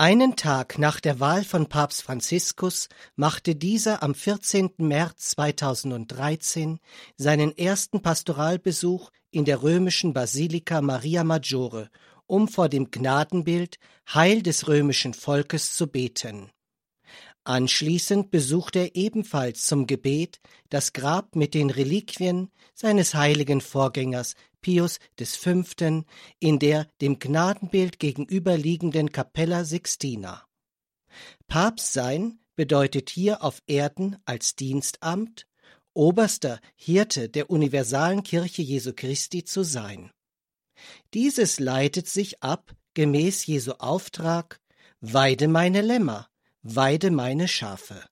Einen Tag nach der Wahl von Papst Franziskus machte dieser am 14. März 2013 seinen ersten Pastoralbesuch in der römischen Basilika Maria Maggiore, um vor dem Gnadenbild Heil des römischen Volkes zu beten. Anschließend besuchte er ebenfalls zum Gebet das Grab mit den Reliquien seines heiligen Vorgängers Pius V. in der dem Gnadenbild gegenüberliegenden Capella Sixtina. Papst sein bedeutet hier auf Erden als Dienstamt, oberster Hirte der universalen Kirche Jesu Christi zu sein. Dieses leitet sich ab gemäß Jesu Auftrag Weide meine Lämmer, weide meine Schafe.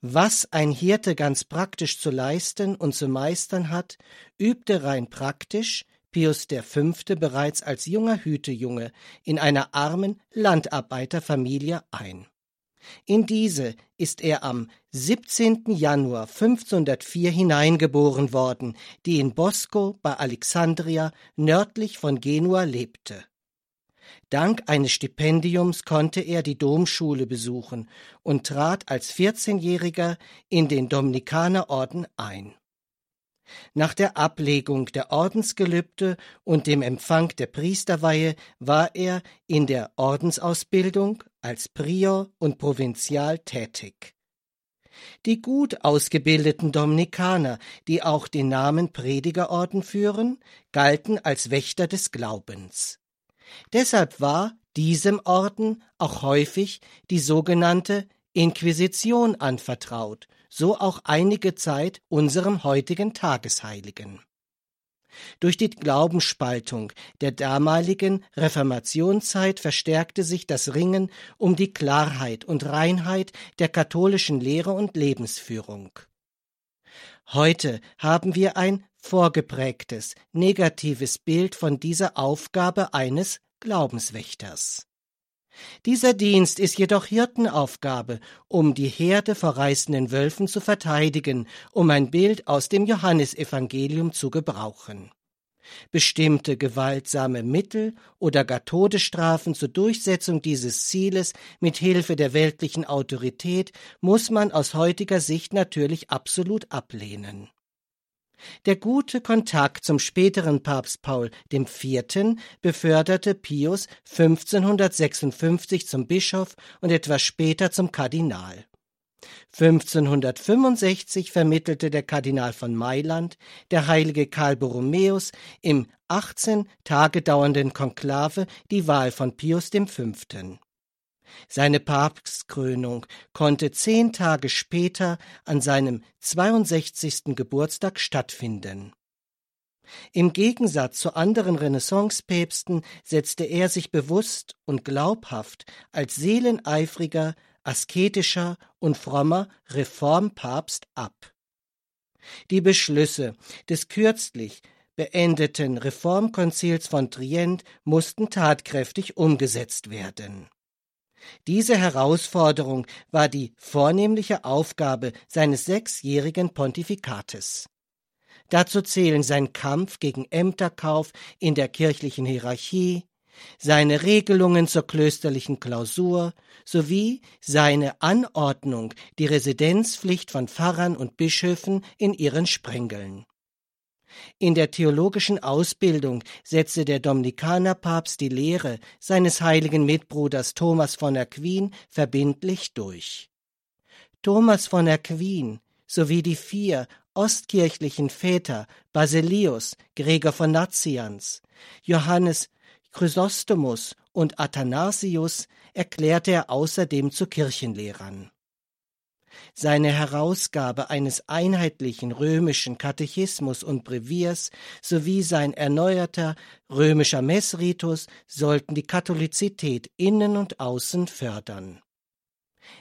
Was ein Hirte ganz praktisch zu leisten und zu meistern hat, übte rein praktisch Pius V. bereits als junger Hütejunge in einer armen Landarbeiterfamilie ein. In diese ist er am 17. Januar 1504 hineingeboren worden, die in Bosco bei Alexandria nördlich von Genua lebte. Dank eines Stipendiums konnte er die Domschule besuchen und trat als 14-Jähriger in den Dominikanerorden ein. Nach der Ablegung der Ordensgelübde und dem Empfang der Priesterweihe war er in der Ordensausbildung als Prior und Provinzial tätig. Die gut ausgebildeten Dominikaner, die auch den Namen Predigerorden führen, galten als Wächter des Glaubens. Deshalb war diesem Orden auch häufig die sogenannte Inquisition anvertraut, so auch einige Zeit unserem heutigen Tagesheiligen. Durch die Glaubensspaltung der damaligen Reformationszeit verstärkte sich das Ringen um die Klarheit und Reinheit der katholischen Lehre und Lebensführung. Heute haben wir ein vorgeprägtes, negatives Bild von dieser Aufgabe eines Glaubenswächters. Dieser Dienst ist jedoch Hirtenaufgabe, um die Herde vor reißenden Wölfen zu verteidigen, um ein Bild aus dem Johannesevangelium zu gebrauchen. Bestimmte gewaltsame Mittel oder gar Todesstrafen zur Durchsetzung dieses Zieles mit Hilfe der weltlichen Autorität muss man aus heutiger Sicht natürlich absolut ablehnen. Der gute Kontakt zum späteren Papst Paul IV. beförderte Pius 1556 zum Bischof und etwas später zum Kardinal. 1565 vermittelte der Kardinal von Mailand, der heilige Karl Borromäus, im 18 Tage dauernden Konklave die Wahl von Pius V. Seine Papstkrönung konnte zehn Tage später an seinem 62. Geburtstag stattfinden. Im Gegensatz zu anderen Renaissancepäpsten setzte er sich bewusst und glaubhaft als seeleneifriger, asketischer und frommer Reformpapst ab. Die Beschlüsse des kürzlich beendeten Reformkonzils von Trient mussten tatkräftig umgesetzt werden. Diese Herausforderung war die vornehmliche Aufgabe seines sechsjährigen Pontifikates. Dazu zählen sein Kampf gegen Ämterkauf in der kirchlichen Hierarchie, seine Regelungen zur klösterlichen Klausur sowie seine Anordnung, die Residenzpflicht von Pfarrern und Bischöfen in ihren Sprengeln. In der theologischen Ausbildung setzte der Dominikanerpapst die Lehre seines heiligen Mitbruders Thomas von Aquin verbindlich durch. Thomas von Aquin sowie die vier ostkirchlichen Väter Basilius, Gregor von Nazianz, Johannes Chrysostomus und Athanasius erklärte er außerdem zu Kirchenlehrern. Seine Herausgabe eines einheitlichen römischen Katechismus und Breviers sowie sein erneuerter römischer Messritus sollten die Katholizität innen und außen fördern.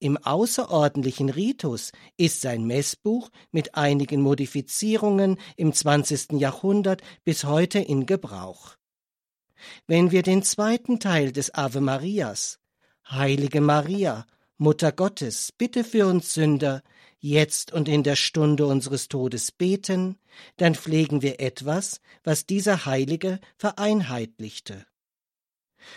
Im außerordentlichen Ritus ist sein Messbuch mit einigen Modifizierungen im 20. Jahrhundert bis heute in Gebrauch. Wenn wir den zweiten Teil des Ave Marias, Heilige Maria, Mutter Gottes, bitte für uns Sünder, jetzt und in der Stunde unseres Todes beten, dann pflegen wir etwas, was dieser Heilige vereinheitlichte.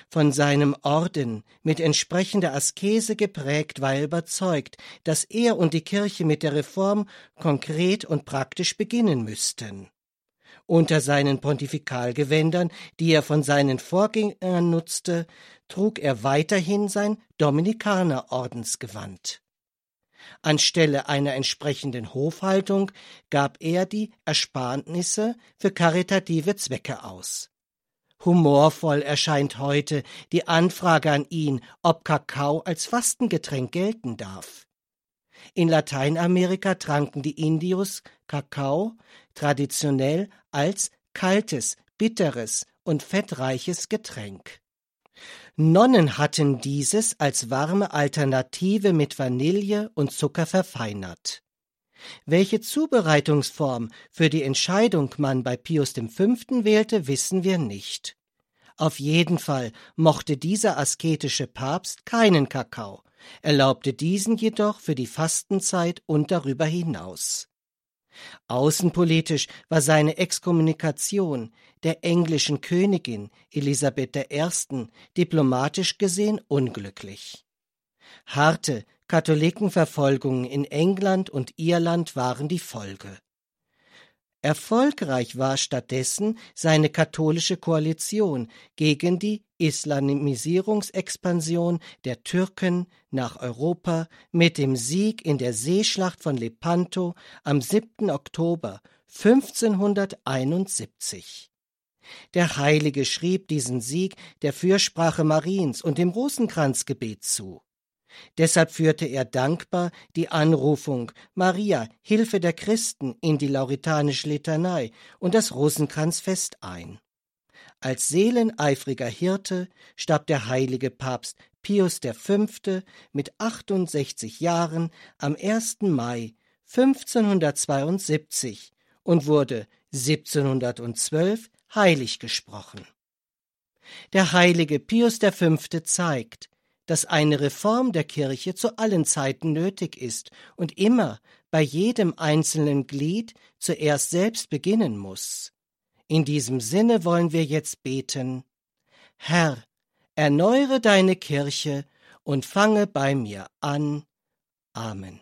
Von seinem Orden, mit entsprechender Askese geprägt, war er überzeugt, dass er und die Kirche mit der Reform konkret und praktisch beginnen müssten. Unter seinen Pontifikalgewändern, die er von seinen Vorgängern nutzte, trug er weiterhin sein Dominikanerordensgewand. Anstelle einer entsprechenden Hofhaltung gab er die Ersparnisse für karitative Zwecke aus. Humorvoll erscheint heute die Anfrage an ihn, ob Kakao als Fastengetränk gelten darf. In Lateinamerika tranken die Indios Kakao traditionell als kaltes, bitteres und fettreiches Getränk. Nonnen hatten dieses als warme Alternative mit Vanille und Zucker verfeinert. Welche Zubereitungsform für die Entscheidung man bei Pius V. wählte, wissen wir nicht. Auf jeden Fall mochte dieser asketische Papst keinen Kakao, erlaubte diesen jedoch für die Fastenzeit und darüber hinaus. Außenpolitisch war seine Exkommunikation der englischen Königin Elisabeth I. diplomatisch gesehen unglücklich. Harte Katholikenverfolgungen in England und Irland waren die Folge. Erfolgreich war stattdessen seine katholische Koalition gegen die Islamisierungsexpansion der Türken nach Europa mit dem Sieg in der Seeschlacht von Lepanto am 7. Oktober 1571. Der Heilige schrieb diesen Sieg der Fürsprache Mariens und dem Rosenkranzgebet zu. Deshalb führte er dankbar die Anrufung Maria, Hilfe der Christen in die lauritanische Litanei und das Rosenkranzfest ein. Als seeleneifriger Hirte starb der heilige Papst Pius V. mit 68 Jahren am 1. Mai 1572 und wurde 1712 heilig gesprochen. Der heilige Pius V. zeigt, dass eine Reform der Kirche zu allen Zeiten nötig ist und immer bei jedem einzelnen Glied zuerst selbst beginnen muss. In diesem Sinne wollen wir jetzt beten Herr, erneuere deine Kirche und fange bei mir an. Amen.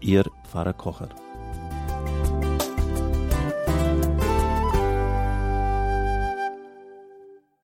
Ihr Pfarrer Kocher.